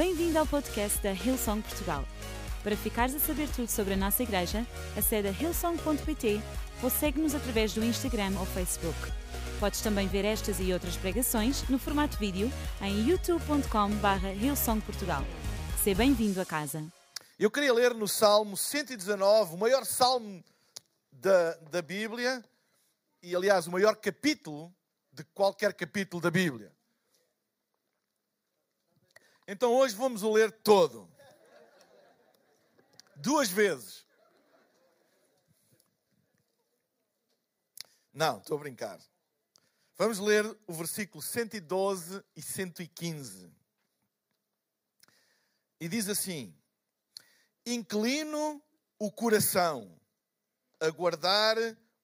Bem-vindo ao podcast da Hillsong Portugal. Para ficares a saber tudo sobre a nossa igreja, acede a hillsong.pt ou segue-nos através do Instagram ou Facebook. Podes também ver estas e outras pregações no formato vídeo em youtube.com.br hillsongportugal. Seja bem-vindo a casa. Eu queria ler no Salmo 119, o maior salmo da, da Bíblia, e aliás, o maior capítulo de qualquer capítulo da Bíblia. Então hoje vamos o ler todo. Duas vezes. Não, estou a brincar. Vamos ler o versículo 112 e 115. E diz assim: Inclino o coração a guardar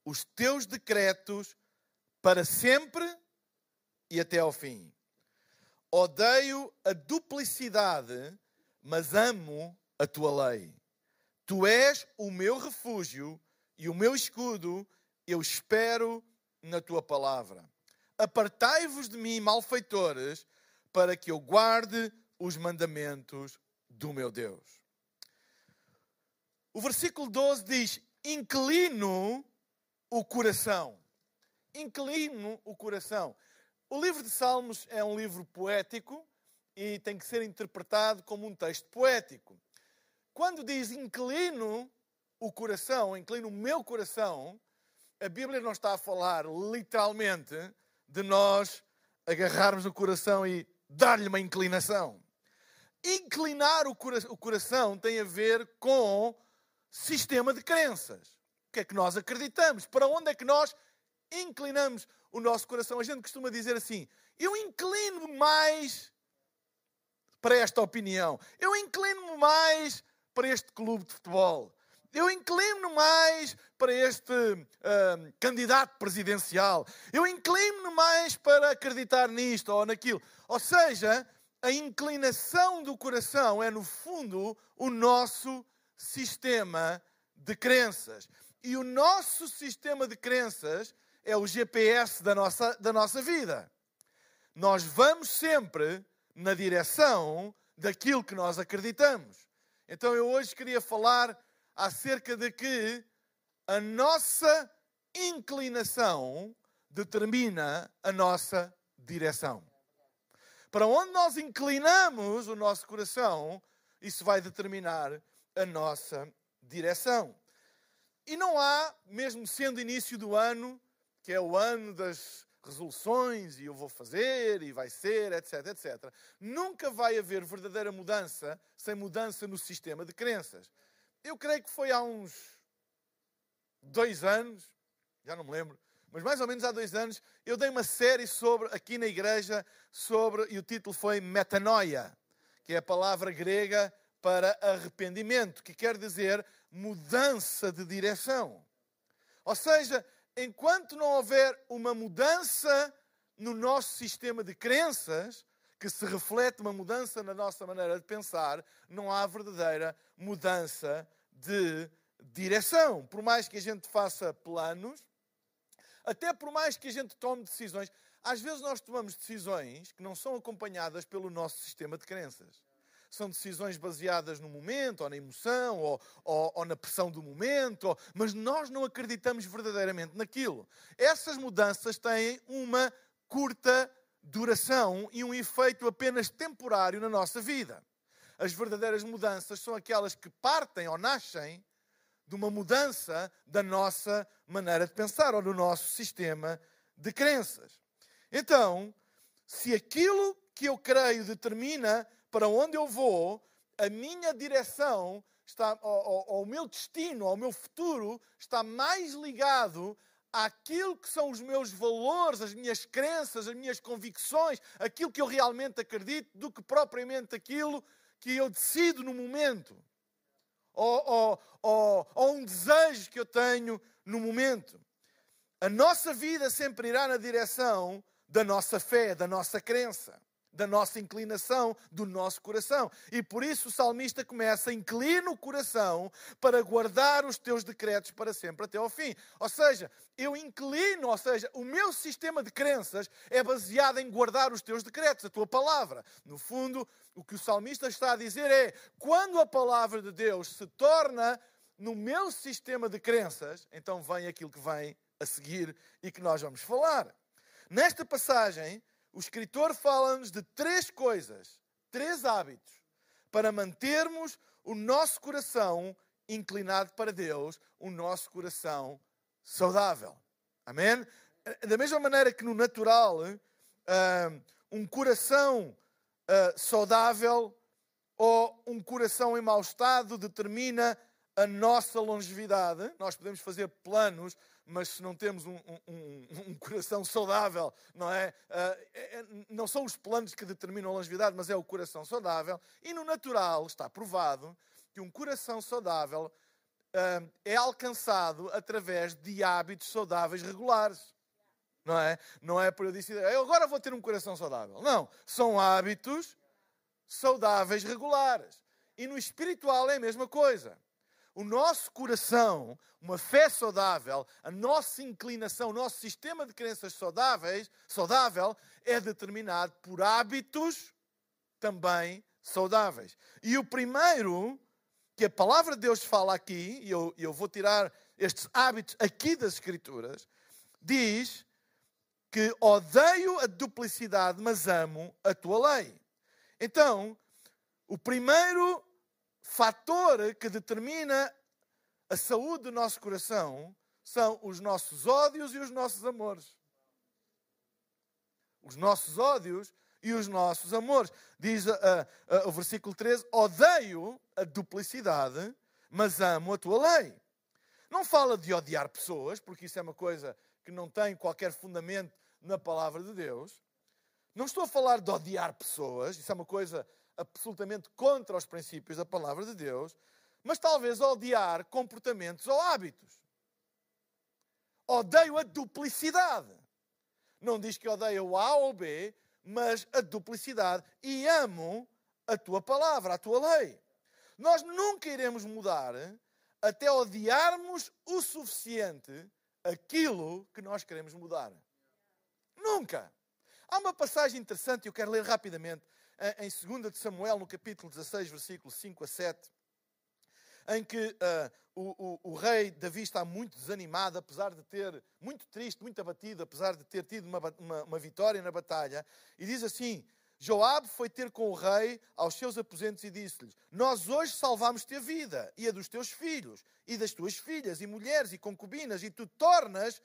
os teus decretos para sempre e até ao fim. Odeio a duplicidade, mas amo a tua lei. Tu és o meu refúgio e o meu escudo, eu espero na tua palavra. Apartai-vos de mim, malfeitores, para que eu guarde os mandamentos do meu Deus. O versículo 12 diz: Inclino o coração. Inclino o coração. O livro de Salmos é um livro poético e tem que ser interpretado como um texto poético. Quando diz inclino o coração, inclino o meu coração, a Bíblia não está a falar literalmente de nós agarrarmos o coração e dar-lhe uma inclinação. Inclinar o, coração tem a ver com sistema de crenças. O que é que nós acreditamos? Para onde é que nós inclinamos o nosso coração? A gente costuma dizer assim: eu inclino-me mais para esta opinião, eu inclino-me mais para este clube de futebol, eu inclino-me mais para este uh, candidato presidencial, eu inclino-me mais para acreditar nisto ou naquilo. Ou seja, a inclinação do coração é, no fundo, o nosso sistema de crenças. E o nosso sistema de crenças é o GPS da nossa, da nossa vida. Nós vamos sempre na direção daquilo que nós acreditamos. Então eu hoje queria falar acerca de que a nossa inclinação determina a nossa direção. Para onde nós inclinamos o nosso coração, isso vai determinar a nossa direção. E não há, mesmo sendo início do ano, que é o ano das resoluções e eu vou fazer e vai ser, etc, etc. Nunca vai haver verdadeira mudança sem mudança no sistema de crenças. Eu creio que foi há uns dois anos, já não me lembro, mas mais ou menos há dois anos, eu dei uma série sobre, aqui na igreja, sobre, e o título foi Metanoia, que é a palavra grega para arrependimento, que quer dizer mudança de direção. Ou seja, enquanto não houver uma mudança no nosso sistema de crenças, que se reflete uma mudança na nossa maneira de pensar, não há verdadeira mudança de direção. Por mais que a gente faça planos, até por mais que a gente tome decisões, às vezes nós tomamos decisões que não são acompanhadas pelo nosso sistema de crenças são decisões baseadas no momento, ou na emoção, ou, ou, ou na pressão do momento, ou, mas nós não acreditamos verdadeiramente naquilo. Essas mudanças têm uma curta duração e um efeito apenas temporário na nossa vida. As verdadeiras mudanças são aquelas que partem ou nascem de uma mudança da nossa maneira de pensar ou do nosso sistema de crenças. Então, se aquilo que eu creio determina para onde eu vou, a minha direção está, ao, meu destino, ao meu futuro, está mais ligado àquilo que são os meus valores, as minhas crenças, as minhas convicções, aquilo que eu realmente acredito, do que propriamente aquilo que eu decido no momento. Ou, ou, ou, ou um desejo que eu tenho no momento. A nossa vida sempre irá na direção da nossa fé, da nossa crença da nossa inclinação, do nosso coração. E por isso o salmista começa: inclina o coração para guardar os teus decretos para sempre, até ao fim. Ou seja, eu inclino, ou seja, o meu sistema de crenças é baseado em guardar os teus decretos, a tua palavra. No fundo, o que o salmista está a dizer é: quando a palavra de Deus se torna no meu sistema de crenças, então vem aquilo que vem a seguir e que nós vamos falar. Nesta passagem, o escritor fala-nos de três coisas, três hábitos, para mantermos o nosso coração inclinado para Deus, o nosso coração saudável. Amém? Da mesma maneira que no natural, ah, um coração ah, saudável ou um coração em mau estado determina a nossa longevidade. Nós podemos fazer planos mas se não temos um, um, um coração saudável, não é? Uh, não são os planos que determinam a longevidade, mas é o coração saudável. E no natural está provado que um coração saudável uh, é alcançado através de hábitos saudáveis regulares. Não é? Não é por eu dizer, eu agora vou ter um coração saudável. Não. São hábitos saudáveis regulares. E no espiritual é a mesma coisa o nosso coração, uma fé saudável, a nossa inclinação, o nosso sistema de crenças saudáveis, saudável, é determinado por hábitos também saudáveis. E o primeiro que a palavra de Deus fala aqui, e eu, eu vou tirar estes hábitos aqui das Escrituras, diz que odeio a duplicidade, mas amo a tua lei. Então, o primeiro fator que determina a saúde do nosso coração são os nossos ódios e os nossos amores. Os nossos ódios e os nossos amores. Diz uh, uh, o versículo 13: Odeio a duplicidade, mas amo a tua lei. Não fala de odiar pessoas, porque isso é uma coisa que não tem qualquer fundamento na palavra de Deus. Não estou a falar de odiar pessoas, isso é uma coisa absolutamente contra os princípios da palavra de Deus, mas talvez odiar comportamentos ou hábitos. Odeio a duplicidade. Não diz que odeia o A ou B, mas a duplicidade. E amo a tua palavra, a tua lei. Nós nunca iremos mudar até odiarmos o suficiente aquilo que nós queremos mudar. Nunca. Há uma passagem interessante, eu quero ler rapidamente, em 2 de Samuel, no capítulo 16, versículos 5 a 7, em que uh, o, o, o, rei Davi está muito desanimado, apesar de ter, muito triste, muito abatido, apesar de ter tido uma, uma, uma vitória na batalha, e diz assim: Joabe foi ter com o rei aos seus aposentos e disse-lhes: Nós hoje salvamos-te a vida e a dos teus filhos e das tuas filhas e mulheres e concubinas, e tu tornas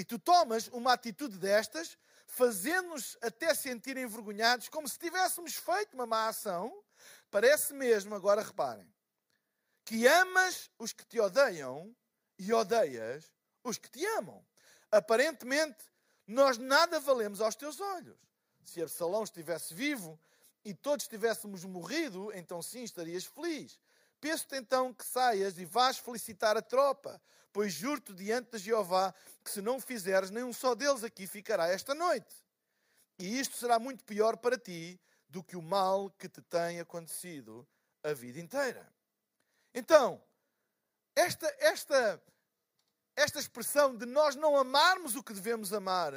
e tu tomas uma atitude destas fazendo-nos até sentir envergonhados, como se tivéssemos feito uma má ação, parece mesmo, agora reparem, que amas os que te odeiam e odeias os que te amam. Aparentemente, nós nada valemos aos teus olhos. Se Absalão estivesse vivo e todos tivéssemos morrido, então sim estarias feliz. Peço-te então que saias e vás felicitar a tropa, pois juro-te diante de Jeová que se não fizeres, nem um só deles aqui ficará esta noite. E isto será muito pior para ti do que o mal que te tem acontecido a vida inteira. Então, esta, esta, esta expressão de nós não amarmos o que devemos amar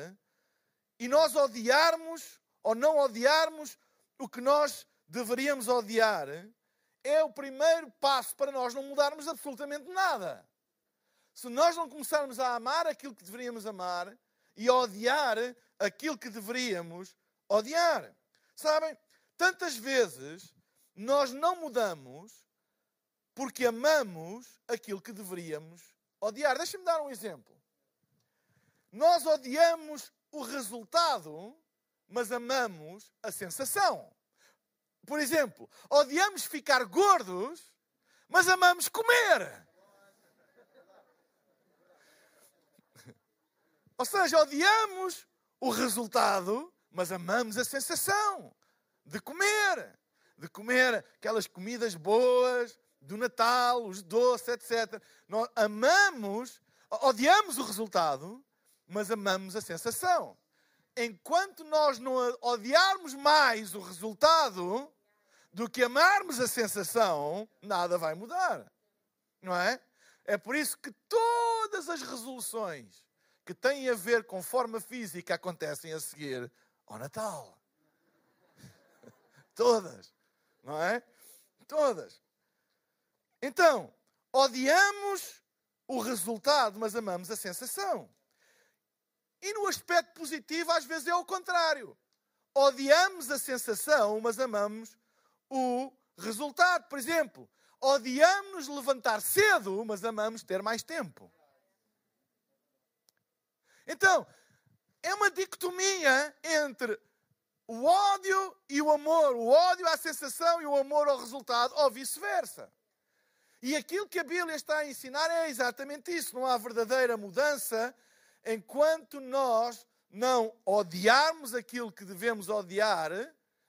e nós odiarmos ou não odiarmos o que nós deveríamos odiar é o primeiro passo para nós não mudarmos absolutamente nada. Se nós não começarmos a amar aquilo que deveríamos amar e a odiar aquilo que deveríamos odiar. Sabem, tantas vezes nós não mudamos porque amamos aquilo que deveríamos odiar. Deixa-me dar um exemplo. Nós odiamos o resultado, mas amamos a sensação. Por exemplo, odiamos ficar gordos, mas amamos comer. Ou seja, odiamos o resultado, mas amamos a sensação de comer. De comer aquelas comidas boas do Natal, os doces, etc. Nós amamos, odiamos o resultado, mas amamos a sensação. Enquanto nós não odiarmos mais o resultado do que amarmos a sensação, nada vai mudar. Não é? É por isso que todas as resoluções que têm a ver com forma física acontecem a seguir ao Natal. Todas. Não é? Todas. Então, odiamos o resultado, mas amamos a sensação. E no aspecto positivo, às vezes é o contrário. Odiamos a sensação, mas amamos o resultado. Por exemplo, odiamos levantar cedo, mas amamos ter mais tempo. Então, é uma dicotomia entre o ódio e o amor, o ódio à sensação e o amor ao resultado, ou vice-versa. E aquilo que a Bíblia está a ensinar é exatamente isso. Não há verdadeira mudança enquanto nós não odiarmos aquilo que devemos odiar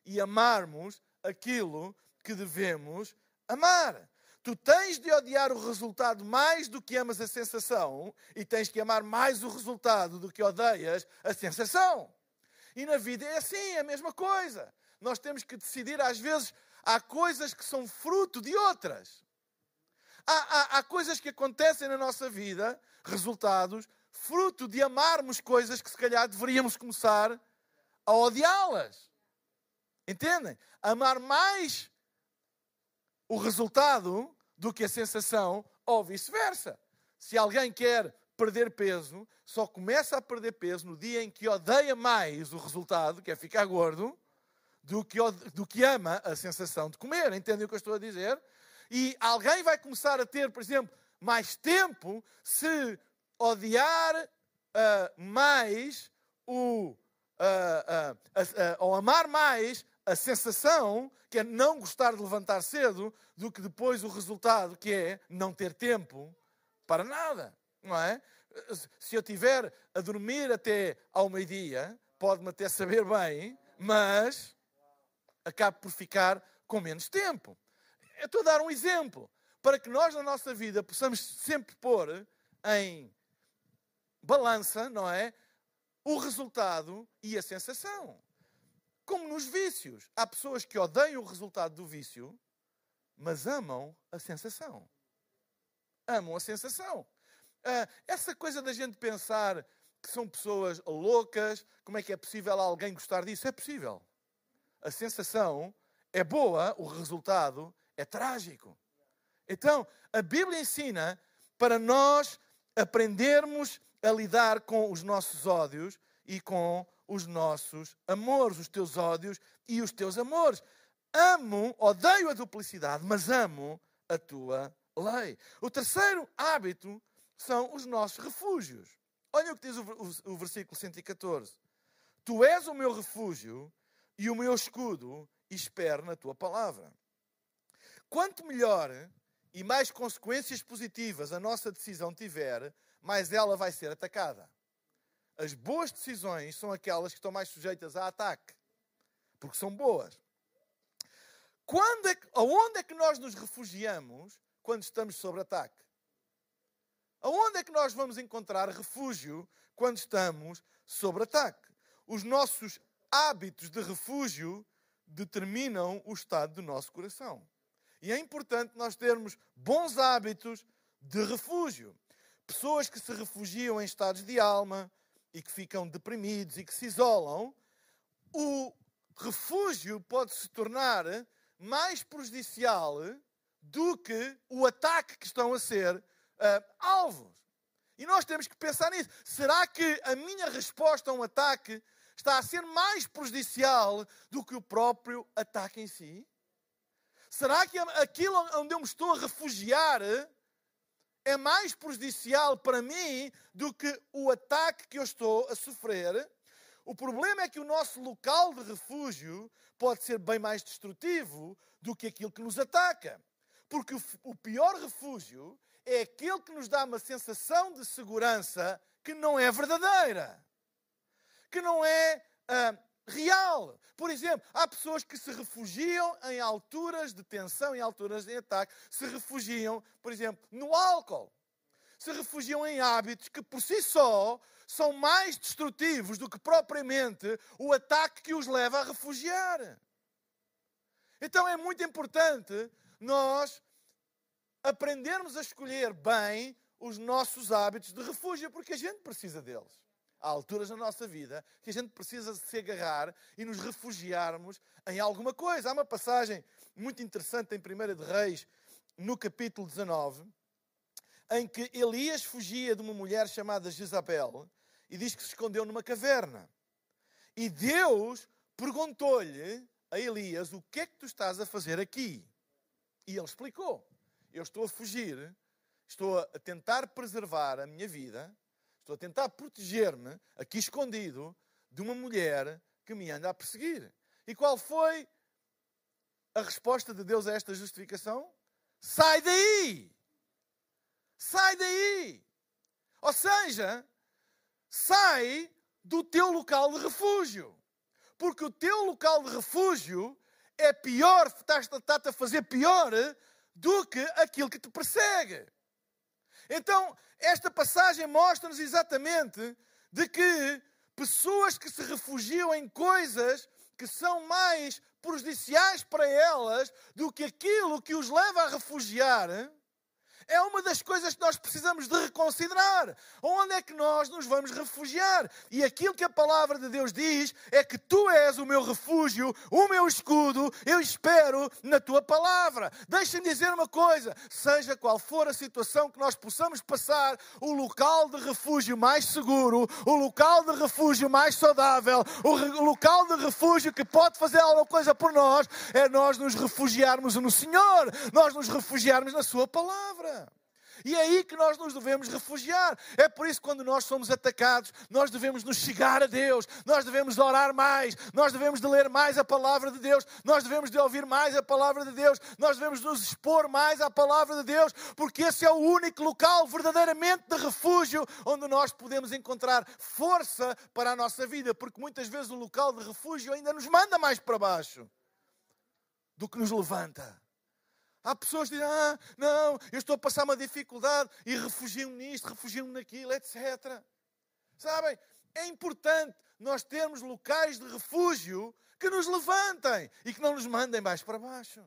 e amarmos aquilo que devemos amar. Tu tens de odiar o resultado mais do que amas a sensação e tens que amar mais o resultado do que odeias a sensação. E na vida é assim, é a mesma coisa. Nós temos que decidir, às vezes, há coisas que são fruto de outras. Há, há, há coisas que acontecem na nossa vida, resultados, fruto de amarmos coisas que se calhar deveríamos começar a odiá-las. Entendem? Amar mais o resultado do que a sensação, ou vice-versa. Se alguém quer perder peso, só começa a perder peso no dia em que odeia mais o resultado, que é ficar gordo, do que, do que ama a sensação de comer. Entendem o que eu estou a dizer? E alguém vai começar a ter, por exemplo, mais tempo se odiar uh, mais o. Uh, ou amar mais a sensação, que é não gostar de levantar cedo, do que depois o resultado, que é não ter tempo para nada. Não é? Se eu tiver a dormir até ao meio-dia, pode-me até saber bem, mas acabo por ficar com menos tempo. Eu estou a dar um exemplo para que nós na nossa vida possamos sempre pôr em balança, não é? O resultado e a sensação. Como nos vícios. Há pessoas que odeiam o resultado do vício, mas amam a sensação. Amam a sensação. Ah, essa coisa da gente pensar que são pessoas loucas, como é que é possível alguém gostar disso? É possível. A sensação é boa, o resultado é trágico. Então, a Bíblia ensina para nós aprendermos a lidar com os nossos ódios e com os nossos amores, os teus ódios e os teus amores. Amo, odeio a duplicidade, mas amo a tua lei. O terceiro hábito são os nossos refúgios. Olha o que diz o, o, o versículo 114. Tu és o meu refúgio e o meu escudo, e espero na tua palavra. Quanto melhor e mais consequências positivas a nossa decisão tiver, mais ela vai ser atacada. As boas decisões são aquelas que estão mais sujeitas a ataque, porque são boas. Quando é que, aonde é que nós nos refugiamos quando estamos sob ataque? Aonde é que nós vamos encontrar refúgio quando estamos sob ataque? Os nossos hábitos de refúgio determinam o estado do nosso coração. E é importante nós termos bons hábitos de refúgio. Pessoas que se refugiam em estados de alma e que ficam deprimidos e que se isolam, o refúgio pode se tornar mais prejudicial do que o ataque que estão a ser uh, alvos. E nós temos que pensar nisso. Será que a minha resposta a um ataque está a ser mais prejudicial do que o próprio ataque em si? Será que aquilo onde eu me estou a refugiar é mais prejudicial para mim do que o ataque que eu estou a sofrer? O problema é que o nosso local de refúgio pode ser bem mais destrutivo do que aquilo que nos ataca. Porque o pior refúgio é aquele que nos dá uma sensação de segurança que não é verdadeira, que não é uh, real. Por exemplo, há pessoas que se refugiam em alturas de tensão, em alturas de ataque, se refugiam, por exemplo, no álcool. se refugiam em hábitos que por si só são mais destrutivos do que propriamente o ataque que os leva a refugiar. Então é muito importante nós aprendermos a escolher bem os nossos hábitos de refúgio, porque a gente precisa deles. Há alturas na nossa vida que a gente precisa se agarrar e nos refugiarmos em alguma coisa. Há uma passagem muito interessante em 1 de Reis, no capítulo 19, em que Elias fugia de uma mulher chamada Jezabel e diz que se escondeu numa caverna. E Deus perguntou-lhe a Elias: O que é que tu estás a fazer aqui? E ele explicou: Eu estou a fugir, estou a tentar preservar a minha vida, estou a tentar proteger-me, aqui escondido, de uma mulher que me anda a perseguir. E qual foi a resposta de Deus a esta justificação? Sai daí! Sai daí! Ou seja, sai do teu local de refúgio. Porque o teu local de refúgio é pior, está-te a fazer pior do que aquilo que te persegue. Então, esta passagem mostra-nos exatamente de que pessoas que se refugiam em coisas que são mais prejudiciais para elas do que aquilo que os leva a refugiar, é uma das coisas que nós precisamos de reconsiderar. Onde é que nós nos vamos refugiar? E aquilo que a palavra de Deus diz é que tu és o meu refúgio, o meu escudo, eu espero na tua palavra. Deixem-me dizer uma coisa: seja qual for a situação que nós possamos passar, o local de refúgio mais seguro, o local de refúgio mais saudável, o local de refúgio que pode fazer alguma coisa por nós, é nós nos refugiarmos no Senhor, nós nos refugiarmos na Sua palavra. E é aí que nós nos devemos refugiar. É por isso que quando nós somos atacados, nós devemos nos chegar a Deus, nós devemos orar mais, nós devemos de ler mais a palavra de Deus, nós devemos de ouvir mais a palavra de Deus, nós devemos nos expor mais à palavra de Deus, porque esse é o único local verdadeiramente de refúgio onde nós podemos encontrar força para a nossa vida, porque muitas vezes o local de refúgio ainda nos manda mais para baixo do que nos levanta. Há pessoas que dizem, ah, não, eu estou a passar uma dificuldade e refugio-me nisto, refugio-me naquilo, etc. Sabem, é importante nós termos locais de refúgio que nos levantem e que não nos mandem mais para baixo.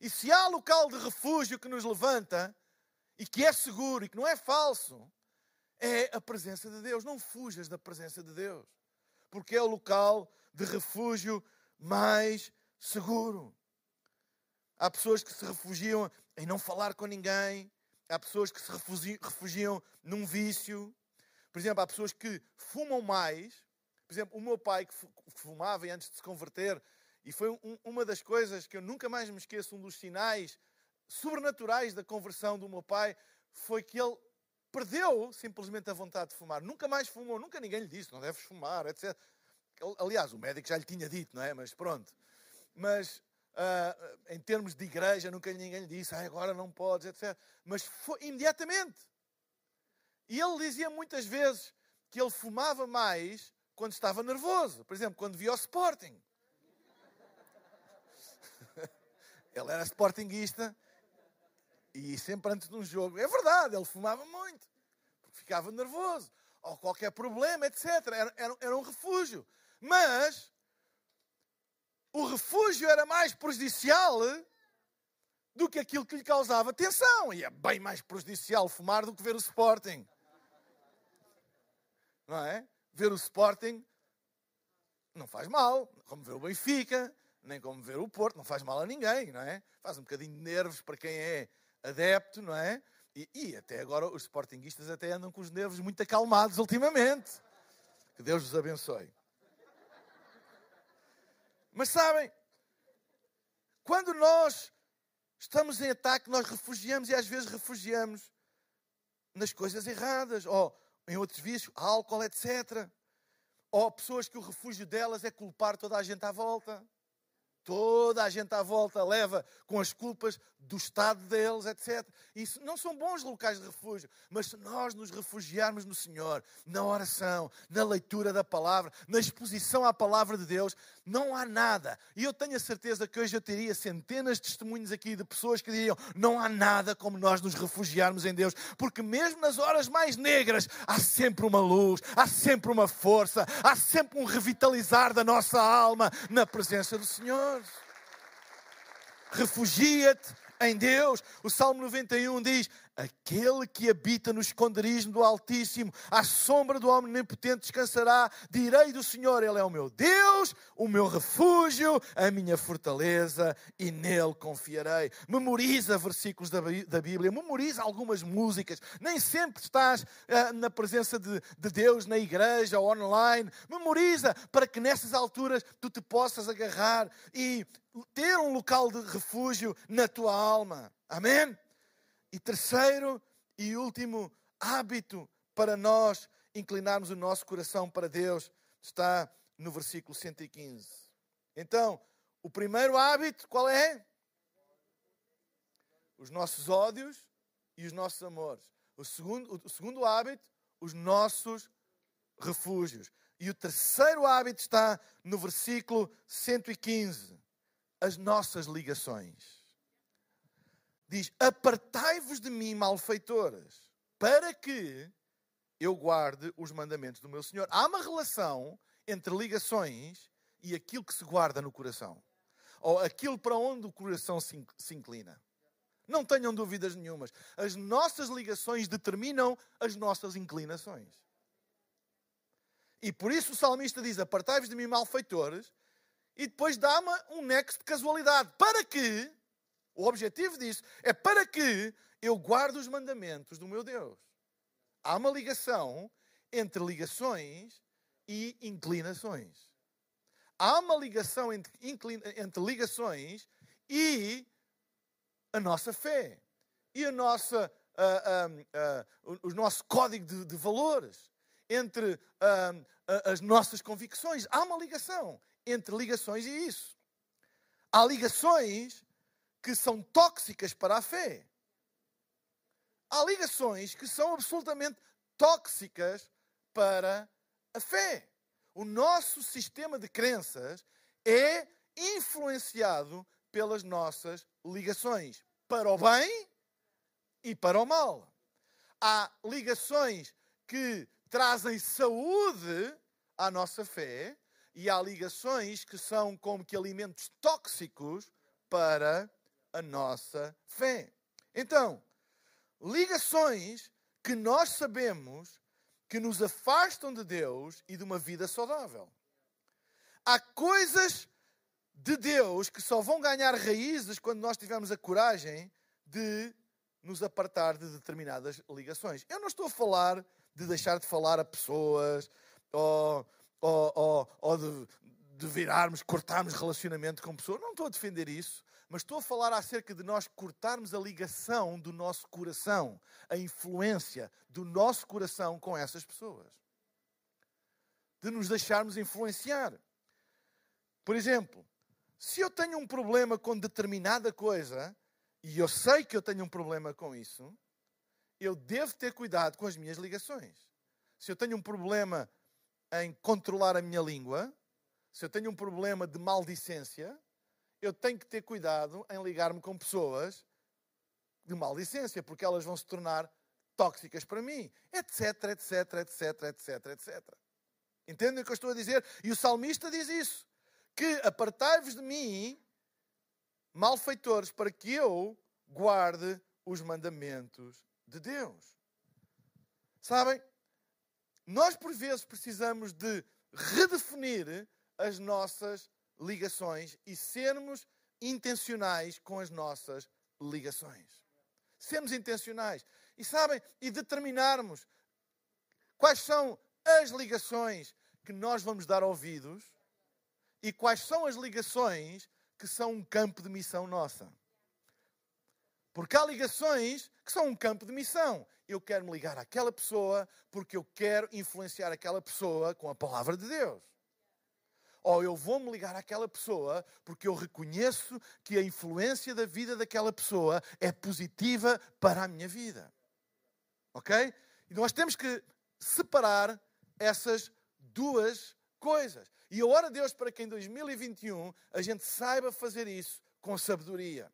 E se há local de refúgio que nos levanta e que é seguro e que não é falso, é a presença de Deus. Não fujas da presença de Deus, porque é o local de refúgio mais seguro. Há pessoas que se refugiam em não falar com ninguém. Há pessoas que se refugiam num vício. Por exemplo, há pessoas que fumam mais. Por exemplo, o meu pai que fumava antes de se converter, e foi um, uma das coisas que eu nunca mais me esqueço, um dos sinais sobrenaturais da conversão do meu pai, foi que ele perdeu simplesmente a vontade de fumar. Nunca mais fumou, nunca ninguém lhe disse, não deves fumar, etc. Aliás, o médico já lhe tinha dito, não é? Mas pronto. Mas uh, em termos de igreja, nunca ninguém lhe disse, ah, agora não podes, etc. Mas foi imediatamente. E ele dizia muitas vezes que ele fumava mais quando estava nervoso. Por exemplo, quando via o Sporting. ele era sportinguista e sempre antes de um jogo. É verdade, ele fumava muito. Porque ficava nervoso. Ou qualquer problema, etc. Era, era, era um refúgio. Mas o refúgio era mais prejudicial do que aquilo que lhe causava tensão. E é bem mais prejudicial fumar do que ver o Sporting. Não é? Ver o Sporting não faz mal, como ver o Benfica, nem como ver o Porto, não faz mal a ninguém, não é? Faz um bocadinho de nervos para quem é adepto, não é? E, e até agora os sportinguistas até andam com os nervos muito acalmados ultimamente. Que Deus os abençoe. Mas sabem, quando nós estamos em ataque, nós refugiamos e às vezes refugiamos nas coisas erradas, ou em outros vícios, álcool, etc. Ou pessoas que o refúgio delas é culpar toda a gente à volta. Toda a gente à volta leva com as culpas do estado deles, etc. Isso não são bons locais de refúgio, mas se nós nos refugiarmos no Senhor, na oração, na leitura da palavra, na exposição à palavra de Deus, não há nada. E eu tenho a certeza que hoje eu teria centenas de testemunhos aqui de pessoas que diriam: não há nada como nós nos refugiarmos em Deus, porque mesmo nas horas mais negras há sempre uma luz, há sempre uma força, há sempre um revitalizar da nossa alma na presença do Senhor. Refugia-te em Deus. O Salmo 91 diz: Aquele que habita no esconderijo do Altíssimo, à sombra do Omnipotente descansará. Direi do Senhor: Ele é o meu Deus, o meu refúgio, a minha fortaleza, e nele confiarei. Memoriza versículos da Bíblia, memoriza algumas músicas. Nem sempre estás uh, na presença de, de Deus na igreja ou online. Memoriza para que nessas alturas tu te possas agarrar e ter um local de refúgio na tua alma. Amém? E terceiro e último hábito para nós inclinarmos o nosso coração para Deus está no versículo 115. Então, o primeiro hábito qual é? Os nossos ódios e os nossos amores. O segundo, o segundo hábito, os nossos refúgios. E o terceiro hábito está no versículo 115, as nossas ligações diz: Apartai-vos de mim, malfeitores, para que eu guarde os mandamentos do meu Senhor. Há uma relação entre ligações e aquilo que se guarda no coração, ou aquilo para onde o coração se inclina. Não tenham dúvidas nenhumas. As nossas ligações determinam as nossas inclinações. E por isso o salmista diz: Apartai-vos de mim, malfeitores, e depois dá-me um nexo de casualidade, para que o objetivo disso é para que eu guarde os mandamentos do meu Deus. Há uma ligação entre ligações e inclinações. Há uma ligação entre, entre ligações e a nossa fé e a nossa, uh, uh, uh, o nosso código de, de valores, entre as nossas convicções. Há uma ligação entre ligações e isso. Há ligações que são tóxicas para a fé. Há ligações que são absolutamente tóxicas para a fé. O nosso sistema de crenças é influenciado pelas nossas ligações, para o bem e para o mal. Há ligações que trazem saúde à nossa fé e há ligações que são como que alimentos tóxicos para a nossa fé. Então, ligações que nós sabemos que nos afastam de Deus e de uma vida saudável. Há coisas de Deus que só vão ganhar raízes quando nós tivermos a coragem de nos apartar de determinadas ligações. Eu não estou a falar de deixar de falar a pessoas ou, ou, ou, ou de, de virarmos, cortarmos relacionamento com pessoas. Não estou a defender isso mas estou a falar acerca de nós cortarmos a ligação do nosso coração, a influência do nosso coração com essas pessoas. De nos deixarmos influenciar. Por exemplo, se eu tenho um problema com determinada coisa, e eu sei que eu tenho um problema com isso, eu devo ter cuidado com as minhas ligações. Se eu tenho um problema em controlar a minha língua, se eu tenho um problema de maldicência, eu tenho que ter cuidado em ligar-me com pessoas de maldicência, porque elas vão se tornar tóxicas para mim, etc, etc, etc, etc, etc. Entendem o que eu estou a dizer? E o salmista diz isso: que apartai-vos de mim, malfeitores, para que eu guarde os mandamentos de Deus. Sabem? Nós por vezes precisamos de redefinir as nossas ligações e sermos intencionais com as nossas ligações. Sermos intencionais. E sabem, e determinarmos quais são as ligações que nós vamos dar ouvidos e quais são as ligações que são um campo de missão nossa. Porque há ligações que são um campo de missão. Eu quero me ligar àquela pessoa porque eu quero influenciar aquela pessoa com a palavra de Deus. Ou eu vou me ligar àquela pessoa porque eu reconheço que a influência da vida daquela pessoa é positiva para a minha vida. Ok? E nós temos que separar essas duas coisas. E eu oro a Deus para que em 2021 a gente saiba fazer isso com sabedoria.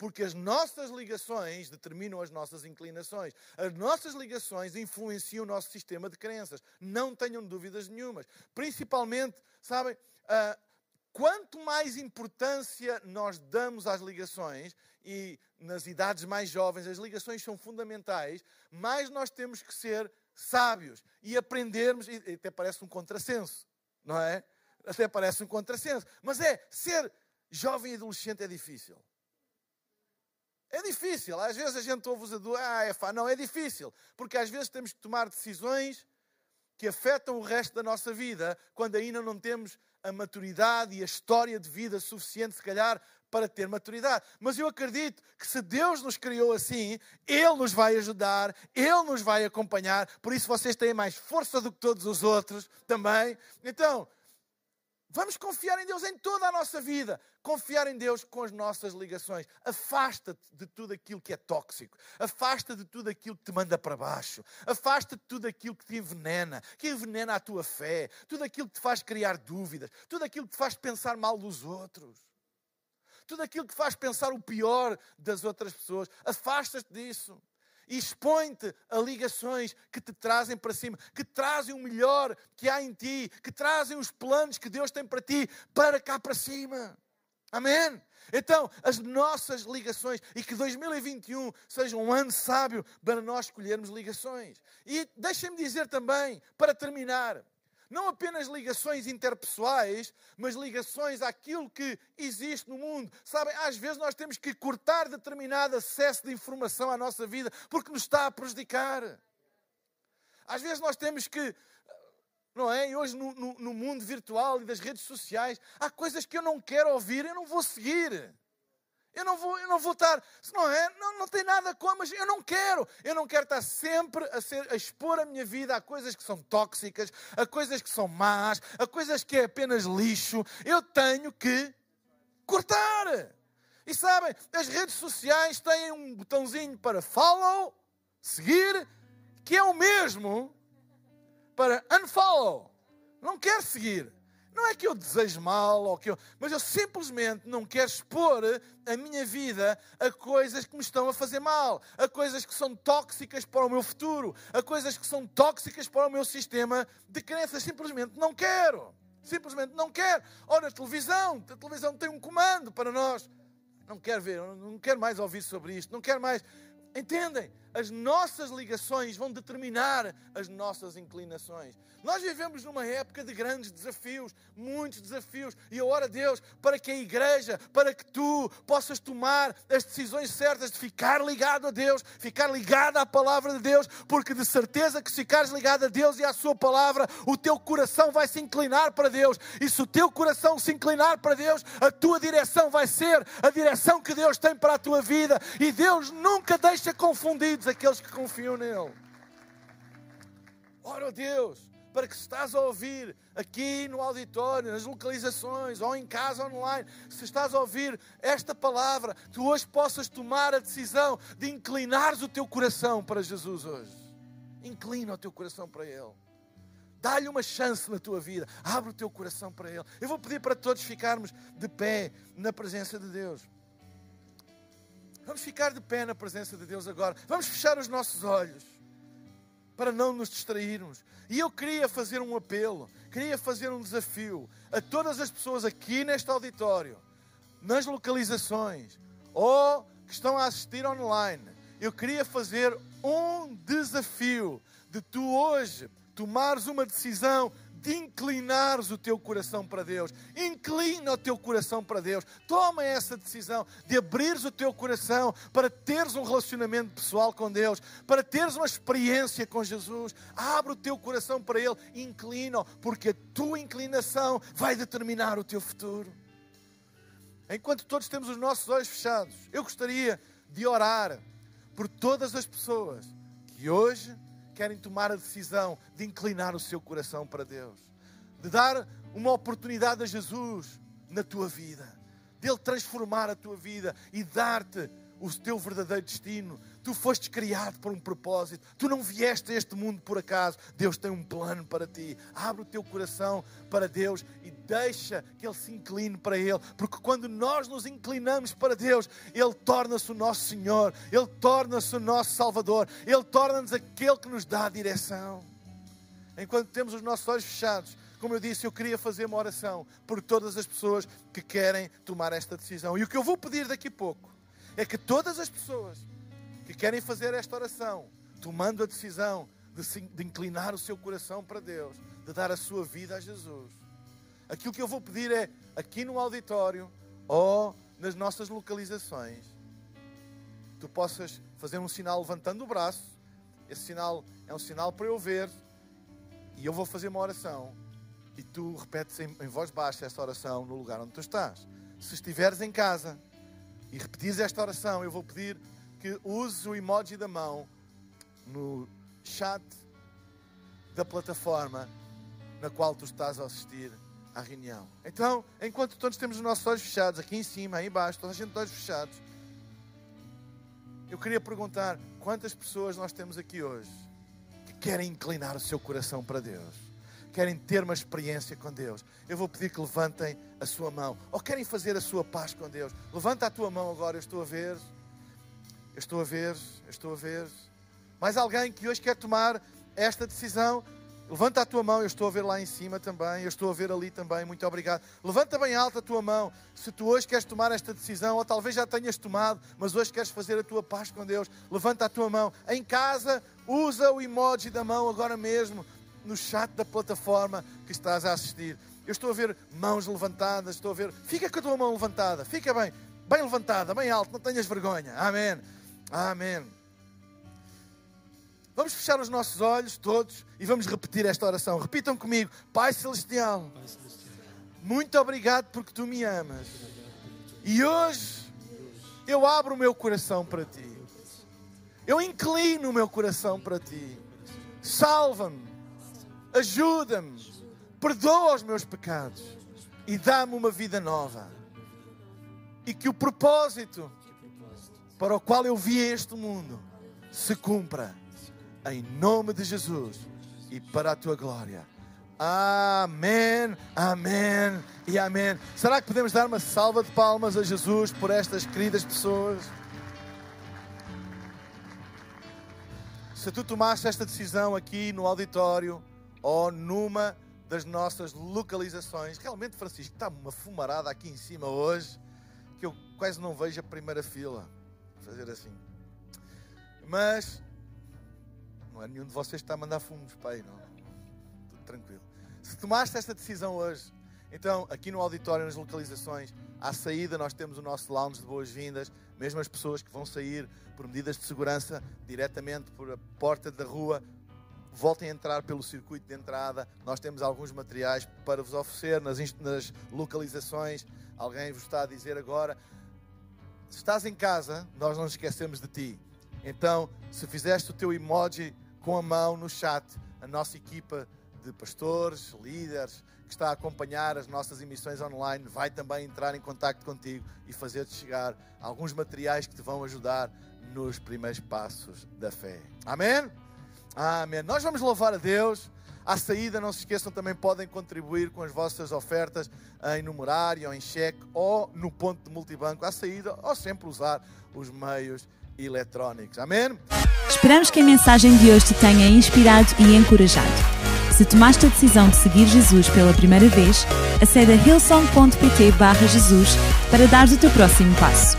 Porque as nossas ligações determinam as nossas inclinações. As nossas ligações influenciam o nosso sistema de crenças. Não tenham dúvidas nenhumas. Principalmente, sabem, uh, quanto mais importância nós damos às ligações, e nas idades mais jovens as ligações são fundamentais, mais nós temos que ser sábios e aprendermos, e até parece um contrassenso, não é? Até parece um contrassenso. Mas é, ser jovem e adolescente é difícil. É difícil. Às vezes a gente ouve os adultos, ah, é fá. Não, é difícil. Porque às vezes temos que tomar decisões que afetam o resto da nossa vida quando ainda não temos a maturidade e a história de vida suficiente, se calhar, para ter maturidade. Mas eu acredito que se Deus nos criou assim, Ele nos vai ajudar, Ele nos vai acompanhar. Por isso vocês têm mais força do que todos os outros também. Então, Vamos confiar em Deus em toda a nossa vida. Confiar em Deus com as nossas ligações. Afasta-te de tudo aquilo que é tóxico. Afasta de tudo aquilo que te manda para baixo. Afasta de tudo aquilo que te envenena, que envenena a tua fé. Tudo aquilo que te faz criar dúvidas. Tudo aquilo que te faz pensar mal dos outros. Tudo aquilo que te faz pensar o pior das outras pessoas. Afasta-te disso expõe-te a ligações que te trazem para cima, que trazem o melhor que há em ti, que trazem os planos que Deus tem para ti para cá para cima. Amém? Então, as nossas ligações, e que 2021 seja um ano sábio para nós escolhermos ligações. E deixem-me dizer também, para terminar, não apenas ligações interpessoais, mas ligações àquilo que existe no mundo. Sabem, às vezes nós temos que cortar determinado acesso de informação à nossa vida porque nos está a prejudicar. Às vezes nós temos que não é? E hoje no, no, no, mundo virtual e das redes sociais, há coisas que eu não quero ouvir, eu não vou seguir. Eu não vou, eu não vou estar, se não é, não, não tem nada com, mas eu não quero. Eu não quero estar sempre a, ser, a expor a minha vida a coisas que são tóxicas, a coisas que são más, a coisas que é apenas lixo. Eu tenho que cortar. E sabem, as redes sociais têm um botãozinho para follow, seguir, que é o mesmo para unfollow. Não quero seguir. Não é que eu desejo mal, ou que eu, mas eu simplesmente não quero expor a minha vida a coisas que me estão a fazer mal, a coisas que são tóxicas para o meu futuro, a coisas que são tóxicas para o meu sistema de crenças. Simplesmente não quero. Simplesmente não quero. Ora, a televisão, a televisão tem um comando para nós. Não quero ver, não quero mais ouvir sobre isto, não quero mais. Entendem? As nossas ligações vão determinar as nossas inclinações. Nós vivemos numa época de grandes desafios, muitos desafios, e eu oro a Deus para que a igreja, para que tu possas tomar as decisões certas de ficar ligado a Deus, ficar ligado à palavra de Deus, porque de certeza que se ficares ligado a Deus e à Sua palavra, o teu coração vai se inclinar para Deus, e se o teu coração se inclinar para Deus, a tua direção vai ser a direção que Deus tem para a tua vida, e Deus nunca deixa aqueles que confiam nele. Ora, Deus, para que se estás a ouvir aqui no auditório, nas localizações ou em casa online, se estás a ouvir esta palavra, tu hoje possas tomar a decisão de inclinares o teu coração para Jesus hoje. Inclina o teu coração para Ele. Dá-lhe uma chance na tua vida. Abre o teu coração para Ele. Eu vou pedir para todos ficarmos de pé na presença de Deus. Vamos ficar de pé na presença de Deus agora. Vamos fechar os nossos olhos para não nos distrairmos. E eu queria fazer um apelo, queria fazer um desafio a todas as pessoas aqui neste auditório, nas localizações ou que estão a assistir online. Eu queria fazer um desafio de tu hoje tomares uma decisão de inclinares o teu coração para Deus. Inclina o teu coração para Deus. Toma essa decisão de abrires o teu coração para teres um relacionamento pessoal com Deus, para teres uma experiência com Jesus. Abre o teu coração para Ele, inclina, porque a tua inclinação vai determinar o teu futuro. Enquanto todos temos os nossos olhos fechados, eu gostaria de orar por todas as pessoas que hoje querem tomar a decisão de inclinar o seu coração para Deus. de dar uma oportunidade a Jesus na tua vida, dele transformar a tua vida e dar-te o teu verdadeiro destino. Tu foste criado por um propósito. Tu não vieste a este mundo por acaso. Deus tem um plano para ti. Abre o teu coração para Deus e deixa que Ele se incline para Ele. Porque quando nós nos inclinamos para Deus, Ele torna-se o nosso Senhor. Ele torna-se o nosso Salvador. Ele torna-nos aquele que nos dá a direção. Enquanto temos os nossos olhos fechados, como eu disse, eu queria fazer uma oração por todas as pessoas que querem tomar esta decisão. E o que eu vou pedir daqui a pouco é que todas as pessoas que querem fazer esta oração, tomando a decisão de, se, de inclinar o seu coração para Deus, de dar a sua vida a Jesus, aquilo que eu vou pedir é aqui no auditório ou nas nossas localizações, tu possas fazer um sinal levantando o braço. Esse sinal é um sinal para eu ver e eu vou fazer uma oração e tu repetes em, em voz baixa esta oração no lugar onde tu estás. Se estiveres em casa e repetires esta oração, eu vou pedir que uses o emoji da mão no chat da plataforma na qual tu estás a assistir à reunião. Então, enquanto todos temos os nossos olhos fechados, aqui em cima, aí embaixo, toda a gente de olhos fechados, eu queria perguntar quantas pessoas nós temos aqui hoje que querem inclinar o seu coração para Deus querem ter uma experiência com Deus, eu vou pedir que levantem a sua mão. Ou querem fazer a sua paz com Deus. Levanta a tua mão agora, eu estou a ver. Eu estou a ver, eu estou a ver. Mais alguém que hoje quer tomar esta decisão? Levanta a tua mão, eu estou a ver lá em cima também, eu estou a ver ali também, muito obrigado. Levanta bem alta a tua mão, se tu hoje queres tomar esta decisão, ou talvez já tenhas tomado, mas hoje queres fazer a tua paz com Deus, levanta a tua mão. Em casa, usa o emoji da mão agora mesmo, no chat da plataforma que estás a assistir. Eu estou a ver mãos levantadas, estou a ver. Fica com a tua mão levantada, fica bem, bem levantada, bem alto, não tenhas vergonha. Amém. Amém. Vamos fechar os nossos olhos todos e vamos repetir esta oração. Repitam comigo: Pai Celestial, muito obrigado porque tu me amas. E hoje eu abro o meu coração para ti. Eu inclino o meu coração para ti. Salva-me ajuda-me, perdoa os meus pecados e dá-me uma vida nova. E que o propósito para o qual eu vi este mundo se cumpra em nome de Jesus e para a tua glória. Amém, amém e amém. Será que podemos dar uma salva de palmas a Jesus por estas queridas pessoas? Se tu tomaste esta decisão aqui no auditório, ou numa das nossas localizações. Realmente, Francisco, está uma fumarada aqui em cima hoje que eu quase não vejo a primeira fila. Fazer assim. Mas não é nenhum de vocês que está a mandar fumos, pai, não. Tudo tranquilo. Se tomaste esta decisão hoje, então aqui no auditório, nas localizações, à saída nós temos o nosso lounge de boas-vindas, mesmo as pessoas que vão sair por medidas de segurança diretamente por a porta da rua voltem a entrar pelo circuito de entrada. Nós temos alguns materiais para vos oferecer nas, nas localizações. Alguém vos está a dizer agora. Se estás em casa, nós não nos esquecemos de ti. Então, se fizeste o teu emoji com a mão no chat, a nossa equipa de pastores, líderes, que está a acompanhar as nossas emissões online, vai também entrar em contato contigo e fazer-te chegar alguns materiais que te vão ajudar nos primeiros passos da fé. Amém? Amém. Nós vamos louvar a Deus. À saída, não se esqueçam, também podem contribuir com as vossas ofertas em numerário, ou em cheque, ou no ponto de multibanco à saída, ou sempre usar os meios eletrónicos. Amém? Esperamos que a mensagem de hoje te tenha inspirado e encorajado. Se tomaste a decisão de seguir Jesus pela primeira vez, acede a hillsong.pt Jesus para dar o teu próximo passo.